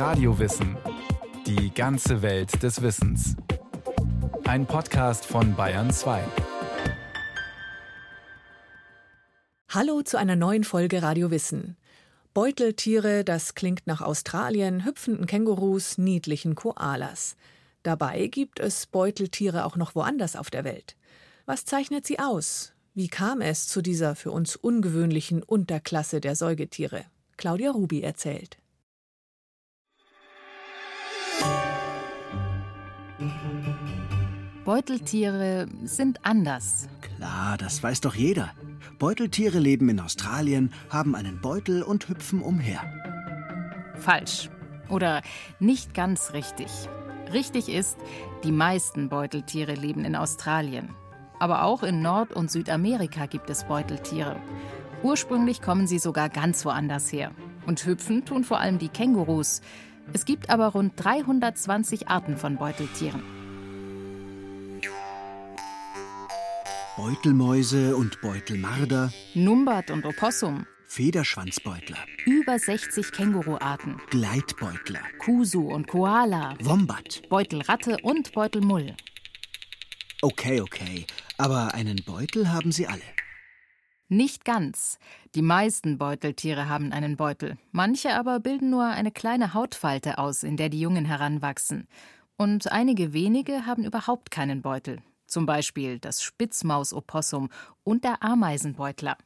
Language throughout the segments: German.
Radiowissen. Die ganze Welt des Wissens. Ein Podcast von Bayern 2. Hallo zu einer neuen Folge Radio Wissen. Beuteltiere, das klingt nach Australien, hüpfenden Kängurus, niedlichen Koalas. Dabei gibt es Beuteltiere auch noch woanders auf der Welt. Was zeichnet sie aus? Wie kam es zu dieser für uns ungewöhnlichen Unterklasse der Säugetiere? Claudia Rubi erzählt. Beuteltiere sind anders. Klar, das weiß doch jeder. Beuteltiere leben in Australien, haben einen Beutel und hüpfen umher. Falsch. Oder nicht ganz richtig. Richtig ist, die meisten Beuteltiere leben in Australien. Aber auch in Nord- und Südamerika gibt es Beuteltiere. Ursprünglich kommen sie sogar ganz woanders her. Und hüpfen tun vor allem die Kängurus. Es gibt aber rund 320 Arten von Beuteltieren. Beutelmäuse und Beutelmarder, Numbat und Opossum, Federschwanzbeutler, über 60 Känguruarten, Gleitbeutler, Kusu und Koala, Wombat. Beutelratte und Beutelmull. Okay, okay. Aber einen Beutel haben sie alle. Nicht ganz. Die meisten Beuteltiere haben einen Beutel. Manche aber bilden nur eine kleine Hautfalte aus, in der die Jungen heranwachsen. Und einige wenige haben überhaupt keinen Beutel. Zum Beispiel das Spitzmausopossum und der Ameisenbeutler.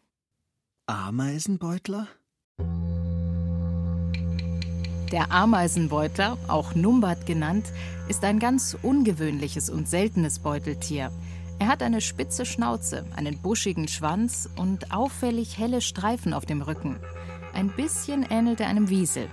Ameisenbeutler? Der Ameisenbeutler, auch Numbat genannt, ist ein ganz ungewöhnliches und seltenes Beuteltier. Er hat eine spitze Schnauze, einen buschigen Schwanz und auffällig helle Streifen auf dem Rücken. Ein bisschen ähnelt er einem Wiesel.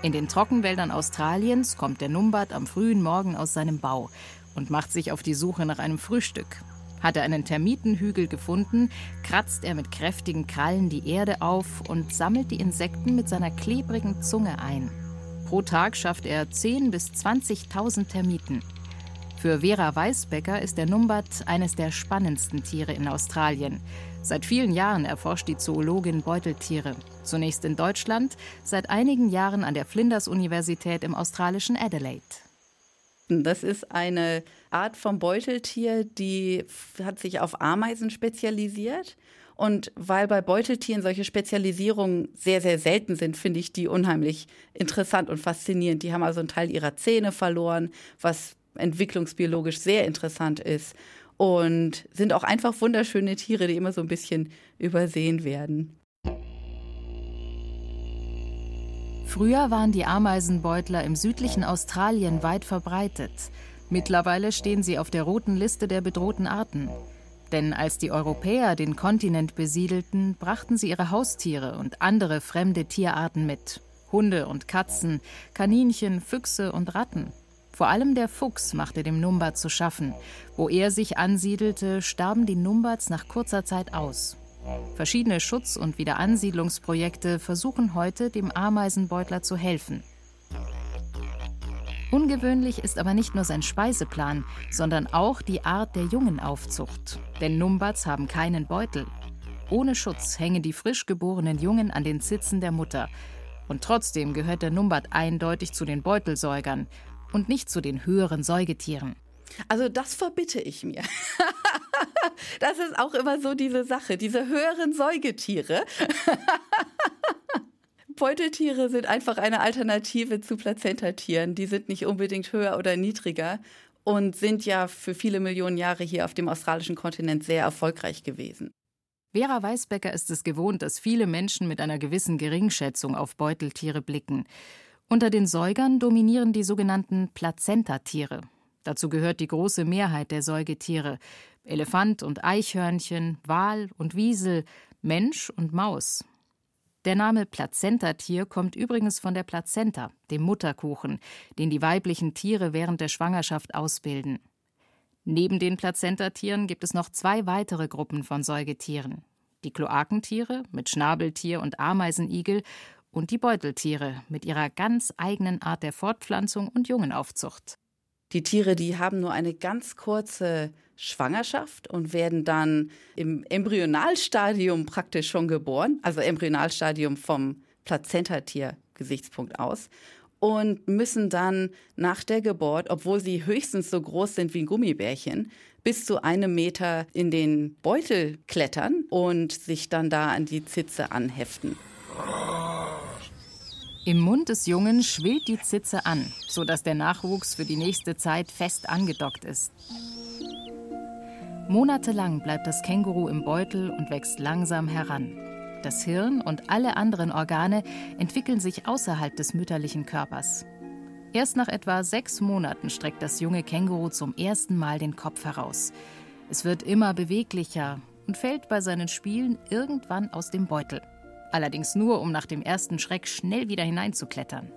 In den Trockenwäldern Australiens kommt der Numbat am frühen Morgen aus seinem Bau und macht sich auf die Suche nach einem Frühstück. Hat er einen Termitenhügel gefunden, kratzt er mit kräftigen Krallen die Erde auf und sammelt die Insekten mit seiner klebrigen Zunge ein. Pro Tag schafft er 10.000 bis 20.000 Termiten. Für Vera Weisbecker ist der Numbat eines der spannendsten Tiere in Australien. Seit vielen Jahren erforscht die Zoologin Beuteltiere. Zunächst in Deutschland, seit einigen Jahren an der Flinders-Universität im australischen Adelaide. Das ist eine Art von Beuteltier, die hat sich auf Ameisen spezialisiert. Und weil bei Beuteltieren solche Spezialisierungen sehr, sehr selten sind, finde ich die unheimlich interessant und faszinierend. Die haben also einen Teil ihrer Zähne verloren, was entwicklungsbiologisch sehr interessant ist und sind auch einfach wunderschöne Tiere, die immer so ein bisschen übersehen werden. Früher waren die Ameisenbeutler im südlichen Australien weit verbreitet. Mittlerweile stehen sie auf der roten Liste der bedrohten Arten. Denn als die Europäer den Kontinent besiedelten, brachten sie ihre Haustiere und andere fremde Tierarten mit. Hunde und Katzen, Kaninchen, Füchse und Ratten. Vor allem der Fuchs machte dem Numbat zu schaffen. Wo er sich ansiedelte, starben die Numbats nach kurzer Zeit aus. Verschiedene Schutz- und Wiederansiedlungsprojekte versuchen heute, dem Ameisenbeutler zu helfen. Ungewöhnlich ist aber nicht nur sein Speiseplan, sondern auch die Art der Jungenaufzucht. Denn Numbats haben keinen Beutel. Ohne Schutz hängen die frisch geborenen Jungen an den Zitzen der Mutter. Und trotzdem gehört der Numbat eindeutig zu den Beutelsäugern und nicht zu den höheren Säugetieren. Also das verbitte ich mir. das ist auch immer so diese Sache, diese höheren Säugetiere. Beuteltiere sind einfach eine Alternative zu Plazentatieren. Die sind nicht unbedingt höher oder niedriger und sind ja für viele Millionen Jahre hier auf dem australischen Kontinent sehr erfolgreich gewesen. Vera Weisbecker ist es gewohnt, dass viele Menschen mit einer gewissen Geringschätzung auf Beuteltiere blicken. Unter den Säugern dominieren die sogenannten Plazentatiere. Dazu gehört die große Mehrheit der Säugetiere: Elefant und Eichhörnchen, Wal und Wiesel, Mensch und Maus. Der Name Plazentatier kommt übrigens von der Plazenta, dem Mutterkuchen, den die weiblichen Tiere während der Schwangerschaft ausbilden. Neben den Plazentatieren gibt es noch zwei weitere Gruppen von Säugetieren: die Kloakentiere mit Schnabeltier und Ameisenigel und die Beuteltiere mit ihrer ganz eigenen Art der Fortpflanzung und Jungenaufzucht. Die Tiere, die haben nur eine ganz kurze Schwangerschaft und werden dann im Embryonalstadium praktisch schon geboren, also Embryonalstadium vom Plazentatier-Gesichtspunkt aus. und müssen dann nach der Geburt, obwohl sie höchstens so groß sind wie ein Gummibärchen, bis zu einem Meter in den Beutel klettern und sich dann da an die Zitze anheften. Im Mund des Jungen schwillt die Zitze an, sodass der Nachwuchs für die nächste Zeit fest angedockt ist. Monatelang bleibt das Känguru im Beutel und wächst langsam heran. Das Hirn und alle anderen Organe entwickeln sich außerhalb des mütterlichen Körpers. Erst nach etwa sechs Monaten streckt das junge Känguru zum ersten Mal den Kopf heraus. Es wird immer beweglicher und fällt bei seinen Spielen irgendwann aus dem Beutel. Allerdings nur, um nach dem ersten Schreck schnell wieder hineinzuklettern.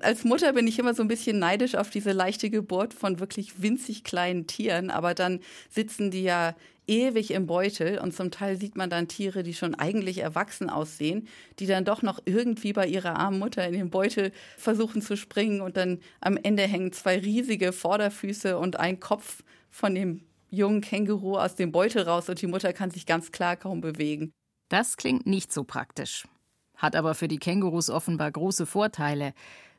Als Mutter bin ich immer so ein bisschen neidisch auf diese leichte Geburt von wirklich winzig kleinen Tieren, aber dann sitzen die ja ewig im Beutel und zum Teil sieht man dann Tiere, die schon eigentlich erwachsen aussehen, die dann doch noch irgendwie bei ihrer armen Mutter in den Beutel versuchen zu springen und dann am Ende hängen zwei riesige Vorderfüße und ein Kopf von dem jungen Känguru aus dem Beutel raus und die Mutter kann sich ganz klar kaum bewegen. Das klingt nicht so praktisch, hat aber für die Kängurus offenbar große Vorteile.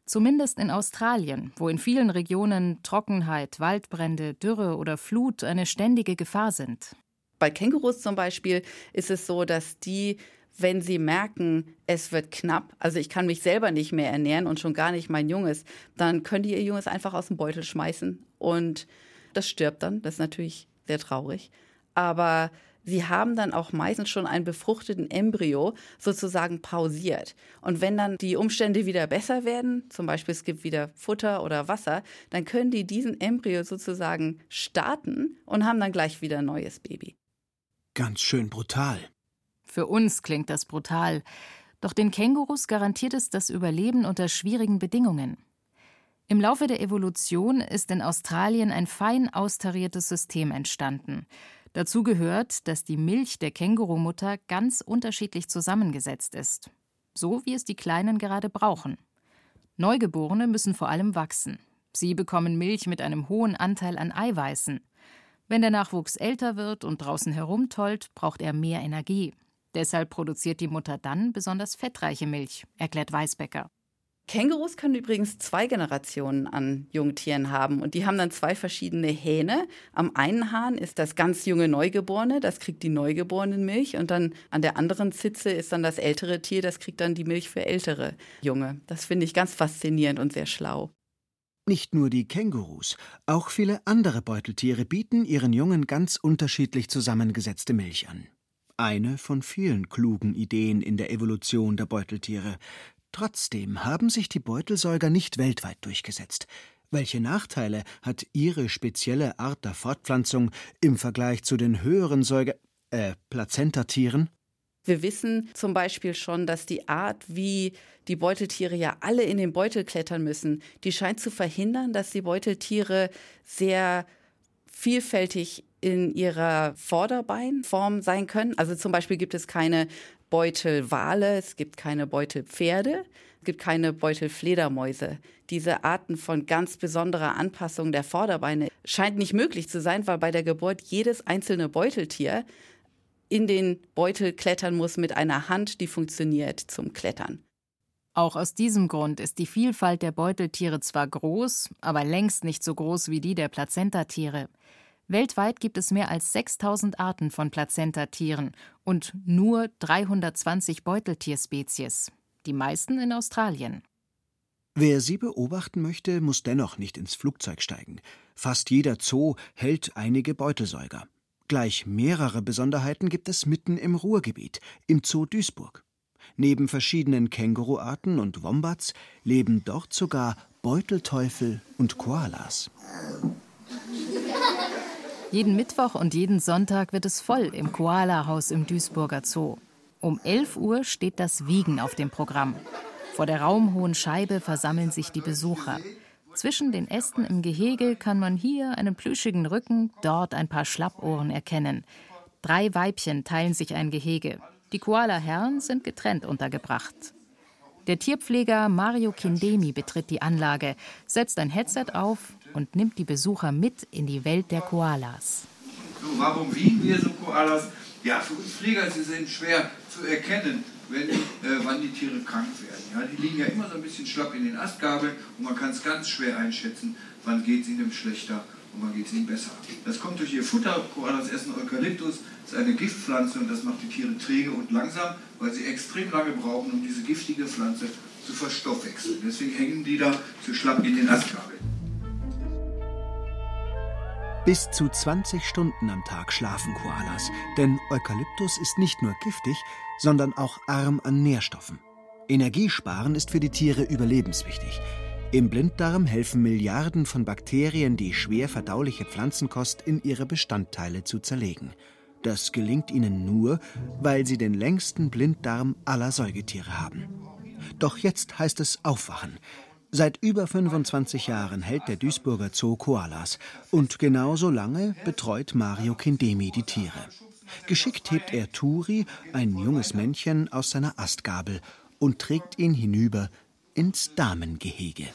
Zumindest in Australien, wo in vielen Regionen Trockenheit, Waldbrände, Dürre oder Flut eine ständige Gefahr sind. Bei Kängurus zum Beispiel ist es so, dass die, wenn sie merken, es wird knapp, also ich kann mich selber nicht mehr ernähren und schon gar nicht mein Junges, dann können die ihr Junges einfach aus dem Beutel schmeißen und das stirbt dann. Das ist natürlich sehr traurig. Aber sie haben dann auch meistens schon einen befruchteten Embryo sozusagen pausiert. Und wenn dann die Umstände wieder besser werden, zum Beispiel es gibt wieder Futter oder Wasser, dann können die diesen Embryo sozusagen starten und haben dann gleich wieder ein neues Baby. Ganz schön brutal. Für uns klingt das brutal. Doch den Kängurus garantiert es das Überleben unter schwierigen Bedingungen. Im Laufe der Evolution ist in Australien ein fein austariertes System entstanden. Dazu gehört, dass die Milch der Kängurumutter ganz unterschiedlich zusammengesetzt ist. So wie es die Kleinen gerade brauchen. Neugeborene müssen vor allem wachsen. Sie bekommen Milch mit einem hohen Anteil an Eiweißen. Wenn der Nachwuchs älter wird und draußen herumtollt, braucht er mehr Energie. Deshalb produziert die Mutter dann besonders fettreiche Milch, erklärt Weisbecker. Kängurus können übrigens zwei Generationen an Jungtieren haben und die haben dann zwei verschiedene Hähne. Am einen Hahn ist das ganz junge Neugeborene, das kriegt die Neugeborenen-Milch und dann an der anderen Zitze ist dann das ältere Tier, das kriegt dann die Milch für ältere Junge. Das finde ich ganz faszinierend und sehr schlau. Nicht nur die Kängurus, auch viele andere Beuteltiere bieten ihren Jungen ganz unterschiedlich zusammengesetzte Milch an. Eine von vielen klugen Ideen in der Evolution der Beuteltiere, Trotzdem haben sich die Beutelsäuger nicht weltweit durchgesetzt. Welche Nachteile hat ihre spezielle Art der Fortpflanzung im Vergleich zu den höheren Säuger äh, Plazentatieren? Wir wissen zum Beispiel schon, dass die Art, wie die Beuteltiere ja alle in den Beutel klettern müssen, die scheint zu verhindern, dass die Beuteltiere sehr vielfältig in ihrer Vorderbeinform sein können. Also zum Beispiel gibt es keine Beutelwale, es gibt keine Beutelpferde, es gibt keine Beutelfledermäuse. Diese Arten von ganz besonderer Anpassung der Vorderbeine scheint nicht möglich zu sein, weil bei der Geburt jedes einzelne Beuteltier in den Beutel klettern muss mit einer Hand, die funktioniert zum Klettern. Auch aus diesem Grund ist die Vielfalt der Beuteltiere zwar groß, aber längst nicht so groß wie die der Plazentatiere. Weltweit gibt es mehr als 6000 Arten von Plazentatieren und nur 320 Beuteltierspezies, die meisten in Australien. Wer sie beobachten möchte, muss dennoch nicht ins Flugzeug steigen. Fast jeder Zoo hält einige Beutelsäuger. Gleich mehrere Besonderheiten gibt es mitten im Ruhrgebiet, im Zoo Duisburg. Neben verschiedenen Känguruarten und Wombats leben dort sogar Beutelteufel und Koalas. Jeden Mittwoch und jeden Sonntag wird es voll im Koala-Haus im Duisburger Zoo. Um 11 Uhr steht das Wiegen auf dem Programm. Vor der raumhohen Scheibe versammeln sich die Besucher. Zwischen den Ästen im Gehege kann man hier einen plüschigen Rücken, dort ein paar Schlappohren erkennen. Drei Weibchen teilen sich ein Gehege. Die Koala-Herren sind getrennt untergebracht. Der Tierpfleger Mario Kindemi betritt die Anlage, setzt ein Headset auf und nimmt die Besucher mit in die Welt der Koalas. So, warum wiegen wir so Koalas? Ja, für uns Flieger sie sind schwer zu erkennen, wenn, äh, wann die Tiere krank werden. Ja, die liegen ja immer so ein bisschen schlapp in den Astgabeln und man kann es ganz schwer einschätzen, wann geht es ihnen schlechter und wann geht es ihnen besser. Das kommt durch ihr Futter. Koalas essen Eukalyptus, das ist eine Giftpflanze und das macht die Tiere träge und langsam, weil sie extrem lange brauchen, um diese giftige Pflanze zu verstoffwechseln. Deswegen hängen die da so schlapp in den Astgabeln. Bis zu 20 Stunden am Tag schlafen Koalas, denn Eukalyptus ist nicht nur giftig, sondern auch arm an Nährstoffen. Energiesparen ist für die Tiere überlebenswichtig. Im Blinddarm helfen Milliarden von Bakterien, die schwer verdauliche Pflanzenkost in ihre Bestandteile zu zerlegen. Das gelingt ihnen nur, weil sie den längsten Blinddarm aller Säugetiere haben. Doch jetzt heißt es aufwachen. Seit über 25 Jahren hält der Duisburger Zoo Koalas und genauso lange betreut Mario Kindemi die Tiere. Geschickt hebt er Turi, ein junges Männchen, aus seiner Astgabel und trägt ihn hinüber ins Damengehege.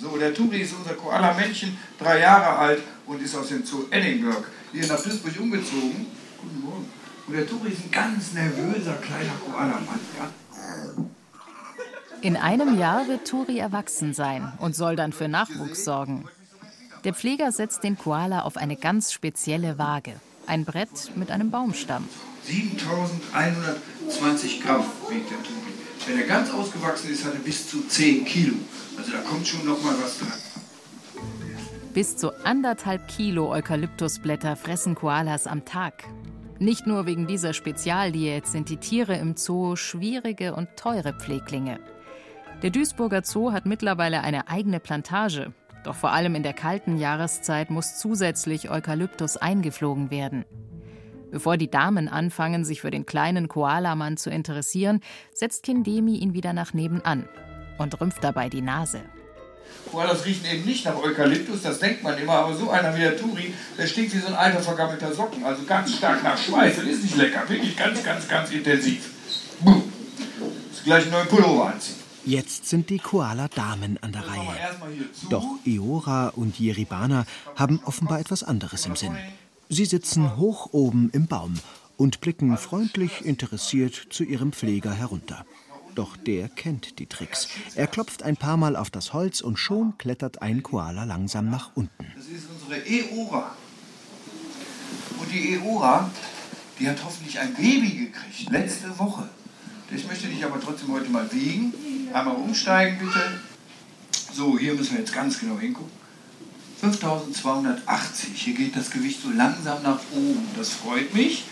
So, der Turi ist unser Koala-Männchen, drei Jahre alt und ist aus dem Zoo Edinburgh hier nach Duisburg umgezogen. Guten Morgen. Und der Turi ist ein ganz nervöser kleiner Koala-Mann. Ja? In einem Jahr wird Turi erwachsen sein und soll dann für Nachwuchs sorgen. Der Pfleger setzt den Koala auf eine ganz spezielle Waage. Ein Brett mit einem Baumstamm. 7120 Gramm wiegt der Turi. Wenn er ganz ausgewachsen ist, hat er bis zu 10 Kilo. Also da kommt schon noch mal was dran. Bis zu anderthalb Kilo Eukalyptusblätter fressen Koalas am Tag. Nicht nur wegen dieser Spezialdiät sind die Tiere im Zoo schwierige und teure Pfleglinge. Der Duisburger Zoo hat mittlerweile eine eigene Plantage. Doch vor allem in der kalten Jahreszeit muss zusätzlich Eukalyptus eingeflogen werden. Bevor die Damen anfangen, sich für den kleinen Koalamann zu interessieren, setzt Kindemi ihn wieder nach nebenan und rümpft dabei die Nase. Koalas riechen eben nicht nach Eukalyptus, das denkt man immer, aber so einer wie der Turi, der stinkt wie so ein alter vergammelter Socken, also ganz stark nach Schweiß. Das ist nicht lecker, wirklich ganz, ganz, ganz intensiv. Buh. Das gleich einen neuen Pullover anziehen. Jetzt sind die Koala-Damen an der Reihe. Doch Iora und Jeribana haben offenbar etwas anderes im Sinn. Sie sitzen hoch oben im Baum und blicken freundlich interessiert zu ihrem Pfleger herunter. Doch der kennt die Tricks. Er klopft ein paar Mal auf das Holz und schon klettert ein Koala langsam nach unten. Das ist unsere Eora. Und die Eora, die hat hoffentlich ein Baby gekriegt, letzte Woche. Ich möchte dich aber trotzdem heute mal wiegen. Einmal umsteigen, bitte. So, hier müssen wir jetzt ganz genau hingucken. 5280. Hier geht das Gewicht so langsam nach oben. Das freut mich.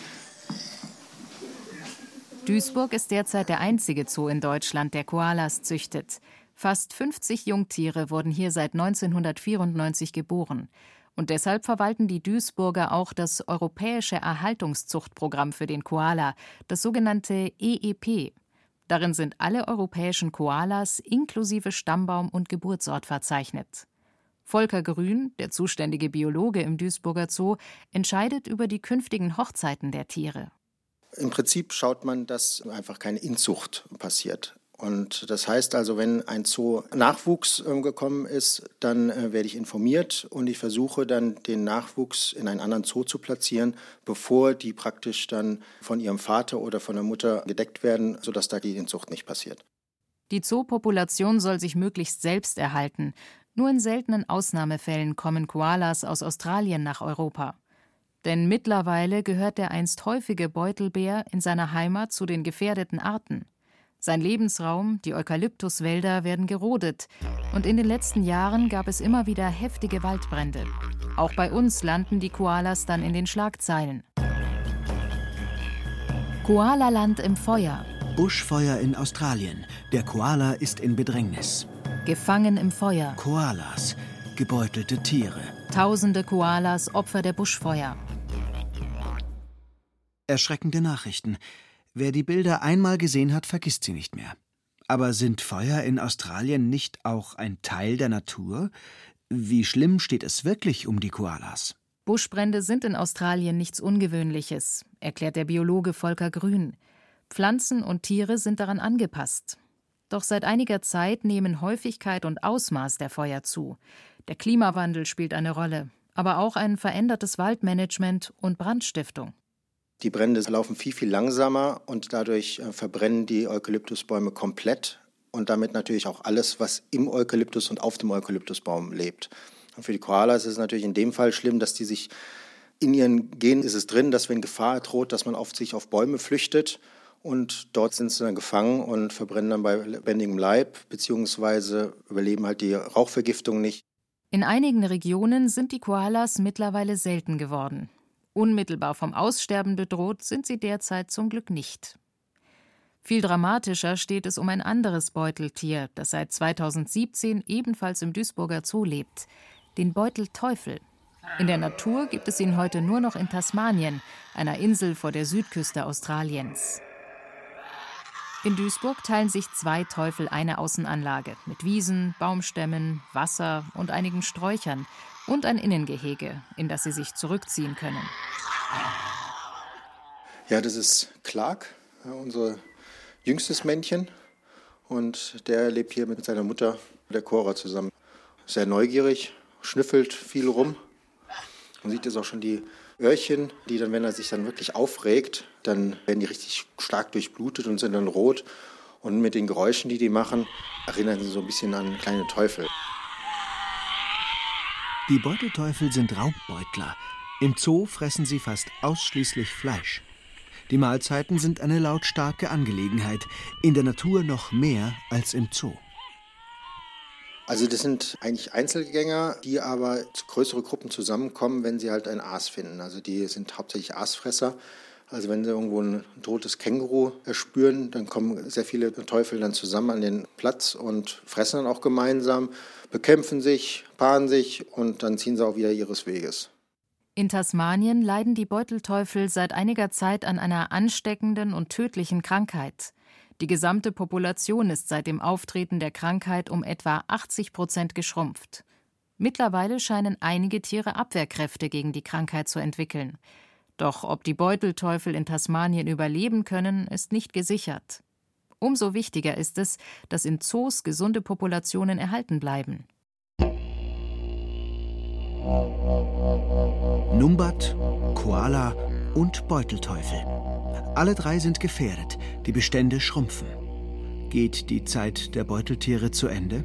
Duisburg ist derzeit der einzige Zoo in Deutschland, der Koalas züchtet. Fast 50 Jungtiere wurden hier seit 1994 geboren. Und deshalb verwalten die Duisburger auch das Europäische Erhaltungszuchtprogramm für den Koala, das sogenannte EEP. Darin sind alle europäischen Koalas inklusive Stammbaum und Geburtsort verzeichnet. Volker Grün, der zuständige Biologe im Duisburger Zoo, entscheidet über die künftigen Hochzeiten der Tiere. Im Prinzip schaut man, dass einfach keine Inzucht passiert. Und das heißt also, wenn ein Zoo Nachwuchs äh, gekommen ist, dann äh, werde ich informiert und ich versuche dann den Nachwuchs in einen anderen Zoo zu platzieren, bevor die praktisch dann von ihrem Vater oder von der Mutter gedeckt werden, sodass da die Inzucht nicht passiert. Die Zoopopulation soll sich möglichst selbst erhalten. Nur in seltenen Ausnahmefällen kommen Koalas aus Australien nach Europa. Denn mittlerweile gehört der einst häufige Beutelbär in seiner Heimat zu den gefährdeten Arten. Sein Lebensraum, die Eukalyptuswälder, werden gerodet. Und in den letzten Jahren gab es immer wieder heftige Waldbrände. Auch bei uns landen die Koalas dann in den Schlagzeilen. Koalaland im Feuer. Buschfeuer in Australien. Der Koala ist in Bedrängnis. Gefangen im Feuer. Koalas, gebeutelte Tiere. Tausende Koalas Opfer der Buschfeuer. Erschreckende Nachrichten. Wer die Bilder einmal gesehen hat, vergisst sie nicht mehr. Aber sind Feuer in Australien nicht auch ein Teil der Natur? Wie schlimm steht es wirklich um die Koalas? Buschbrände sind in Australien nichts Ungewöhnliches, erklärt der Biologe Volker Grün. Pflanzen und Tiere sind daran angepasst. Doch seit einiger Zeit nehmen Häufigkeit und Ausmaß der Feuer zu. Der Klimawandel spielt eine Rolle, aber auch ein verändertes Waldmanagement und Brandstiftung. Die Brände laufen viel, viel langsamer und dadurch äh, verbrennen die Eukalyptusbäume komplett und damit natürlich auch alles, was im Eukalyptus und auf dem Eukalyptusbaum lebt. Und für die Koalas ist es natürlich in dem Fall schlimm, dass die sich in ihren Genen ist es drin, dass wenn Gefahr droht, dass man oft sich auf Bäume flüchtet und dort sind sie dann gefangen und verbrennen dann bei lebendigem Leib beziehungsweise überleben halt die Rauchvergiftung nicht. In einigen Regionen sind die Koalas mittlerweile selten geworden. Unmittelbar vom Aussterben bedroht sind sie derzeit zum Glück nicht. Viel dramatischer steht es um ein anderes Beuteltier, das seit 2017 ebenfalls im Duisburger Zoo lebt, den Beutelteufel. In der Natur gibt es ihn heute nur noch in Tasmanien, einer Insel vor der Südküste Australiens. In Duisburg teilen sich zwei Teufel eine Außenanlage mit Wiesen, Baumstämmen, Wasser und einigen Sträuchern und ein Innengehege, in das sie sich zurückziehen können. Ja, das ist Clark, unser jüngstes Männchen. Und der lebt hier mit seiner Mutter, der Cora, zusammen. Sehr neugierig, schnüffelt viel rum. Man sieht jetzt auch schon die Öhrchen, die dann, wenn er sich dann wirklich aufregt, dann werden die richtig stark durchblutet und sind dann rot. Und mit den Geräuschen, die die machen, erinnern sie so ein bisschen an kleine Teufel. Die Beutelteufel sind Raubbeutler. Im Zoo fressen sie fast ausschließlich Fleisch. Die Mahlzeiten sind eine lautstarke Angelegenheit, in der Natur noch mehr als im Zoo. Also das sind eigentlich Einzelgänger, die aber größere Gruppen zusammenkommen, wenn sie halt ein Aas finden. Also die sind hauptsächlich Aasfresser. Also wenn sie irgendwo ein totes Känguru erspüren, dann kommen sehr viele Teufel dann zusammen an den Platz und fressen dann auch gemeinsam, bekämpfen sich, paaren sich und dann ziehen sie auch wieder ihres Weges. In Tasmanien leiden die Beutelteufel seit einiger Zeit an einer ansteckenden und tödlichen Krankheit. Die gesamte Population ist seit dem Auftreten der Krankheit um etwa 80 Prozent geschrumpft. Mittlerweile scheinen einige Tiere Abwehrkräfte gegen die Krankheit zu entwickeln. Doch ob die Beutelteufel in Tasmanien überleben können, ist nicht gesichert. Umso wichtiger ist es, dass in Zoos gesunde Populationen erhalten bleiben. Numbat, Koala und Beutelteufel. Alle drei sind gefährdet, die Bestände schrumpfen. Geht die Zeit der Beuteltiere zu Ende?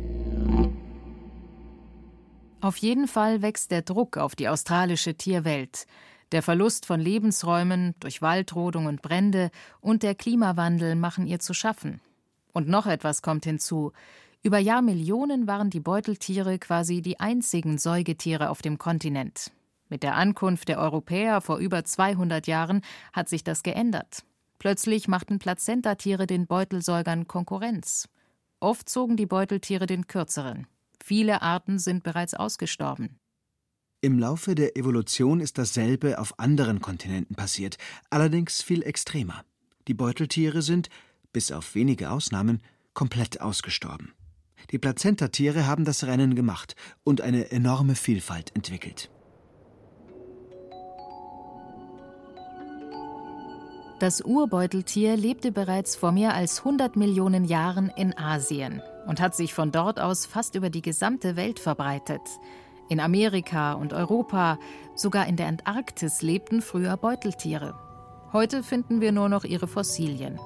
Auf jeden Fall wächst der Druck auf die australische Tierwelt. Der Verlust von Lebensräumen durch Waldrodung und Brände und der Klimawandel machen ihr zu schaffen. Und noch etwas kommt hinzu. Über Jahrmillionen waren die Beuteltiere quasi die einzigen Säugetiere auf dem Kontinent. Mit der Ankunft der Europäer vor über 200 Jahren hat sich das geändert. Plötzlich machten Plazentatiere den Beutelsäugern Konkurrenz. Oft zogen die Beuteltiere den kürzeren. Viele Arten sind bereits ausgestorben. Im Laufe der Evolution ist dasselbe auf anderen Kontinenten passiert, allerdings viel extremer. Die Beuteltiere sind, bis auf wenige Ausnahmen, komplett ausgestorben. Die Plazentatiere haben das Rennen gemacht und eine enorme Vielfalt entwickelt. Das Urbeuteltier lebte bereits vor mehr als 100 Millionen Jahren in Asien und hat sich von dort aus fast über die gesamte Welt verbreitet. In Amerika und Europa, sogar in der Antarktis lebten früher Beuteltiere. Heute finden wir nur noch ihre Fossilien.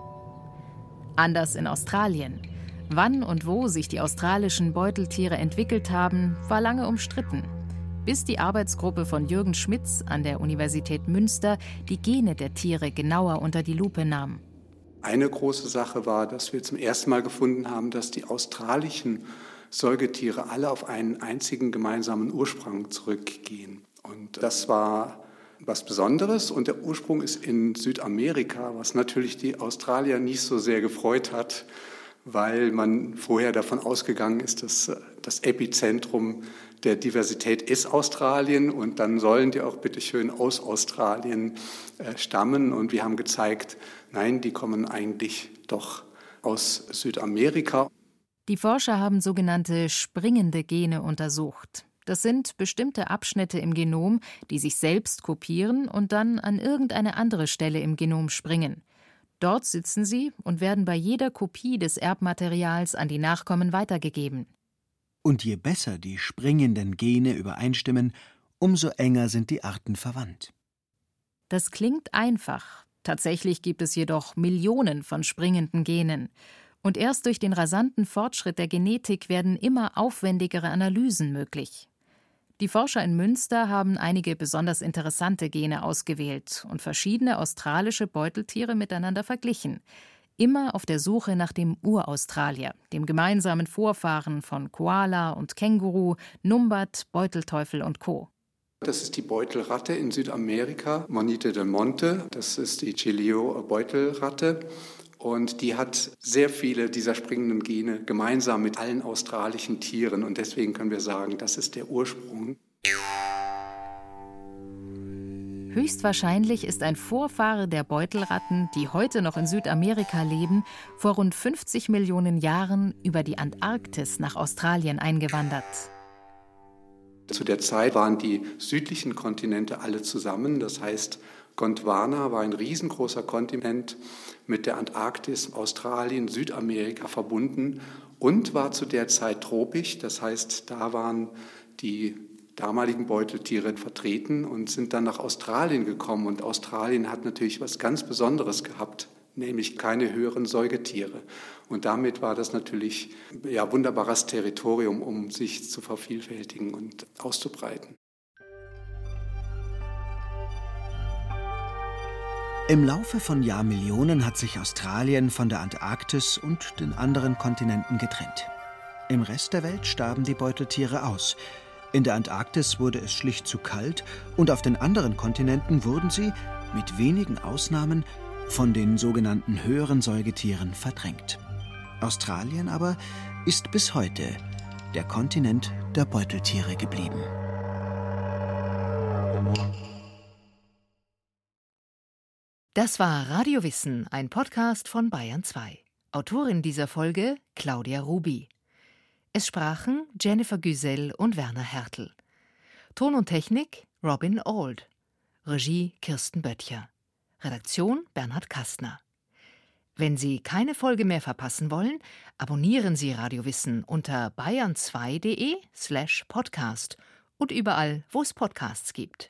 Anders in Australien. Wann und wo sich die australischen Beuteltiere entwickelt haben, war lange umstritten, bis die Arbeitsgruppe von Jürgen Schmitz an der Universität Münster die Gene der Tiere genauer unter die Lupe nahm. Eine große Sache war, dass wir zum ersten Mal gefunden haben, dass die australischen Säugetiere alle auf einen einzigen gemeinsamen Ursprung zurückgehen. Und das war was Besonderes und der Ursprung ist in Südamerika, was natürlich die Australier nicht so sehr gefreut hat, weil man vorher davon ausgegangen ist, dass äh, das Epizentrum der Diversität ist Australien und dann sollen die auch bitteschön aus Australien äh, stammen. Und wir haben gezeigt, nein, die kommen eigentlich doch aus Südamerika. Die Forscher haben sogenannte springende Gene untersucht. Das sind bestimmte Abschnitte im Genom, die sich selbst kopieren und dann an irgendeine andere Stelle im Genom springen. Dort sitzen sie und werden bei jeder Kopie des Erbmaterials an die Nachkommen weitergegeben. Und je besser die springenden Gene übereinstimmen, umso enger sind die Arten verwandt. Das klingt einfach. Tatsächlich gibt es jedoch Millionen von springenden Genen. Und erst durch den rasanten Fortschritt der Genetik werden immer aufwendigere Analysen möglich. Die Forscher in Münster haben einige besonders interessante Gene ausgewählt und verschiedene australische Beuteltiere miteinander verglichen. Immer auf der Suche nach dem Uraustralier, dem gemeinsamen Vorfahren von Koala und Känguru, Numbat, Beutelteufel und Co. Das ist die Beutelratte in Südamerika, Monite del Monte. Das ist die Chilio-Beutelratte. Und die hat sehr viele dieser springenden Gene gemeinsam mit allen australischen Tieren. Und deswegen können wir sagen, das ist der Ursprung. Höchstwahrscheinlich ist ein Vorfahre der Beutelratten, die heute noch in Südamerika leben, vor rund 50 Millionen Jahren über die Antarktis nach Australien eingewandert. Zu der Zeit waren die südlichen Kontinente alle zusammen. Das heißt, Gondwana war ein riesengroßer Kontinent mit der Antarktis, Australien, Südamerika verbunden und war zu der Zeit tropisch. Das heißt, da waren die damaligen Beuteltiere vertreten und sind dann nach Australien gekommen. Und Australien hat natürlich was ganz Besonderes gehabt, nämlich keine höheren Säugetiere. Und damit war das natürlich ja wunderbares Territorium, um sich zu vervielfältigen und auszubreiten. Im Laufe von Jahrmillionen hat sich Australien von der Antarktis und den anderen Kontinenten getrennt. Im Rest der Welt starben die Beuteltiere aus. In der Antarktis wurde es schlicht zu kalt und auf den anderen Kontinenten wurden sie, mit wenigen Ausnahmen, von den sogenannten höheren Säugetieren verdrängt. Australien aber ist bis heute der Kontinent der Beuteltiere geblieben. Das war Radio Wissen, ein Podcast von Bayern 2. Autorin dieser Folge Claudia Ruby. Es sprachen Jennifer Güsel und Werner Hertel. Ton und Technik Robin Old. Regie Kirsten Böttcher. Redaktion Bernhard Kastner. Wenn Sie keine Folge mehr verpassen wollen, abonnieren Sie Radio Wissen unter bayern2.de slash podcast und überall, wo es Podcasts gibt.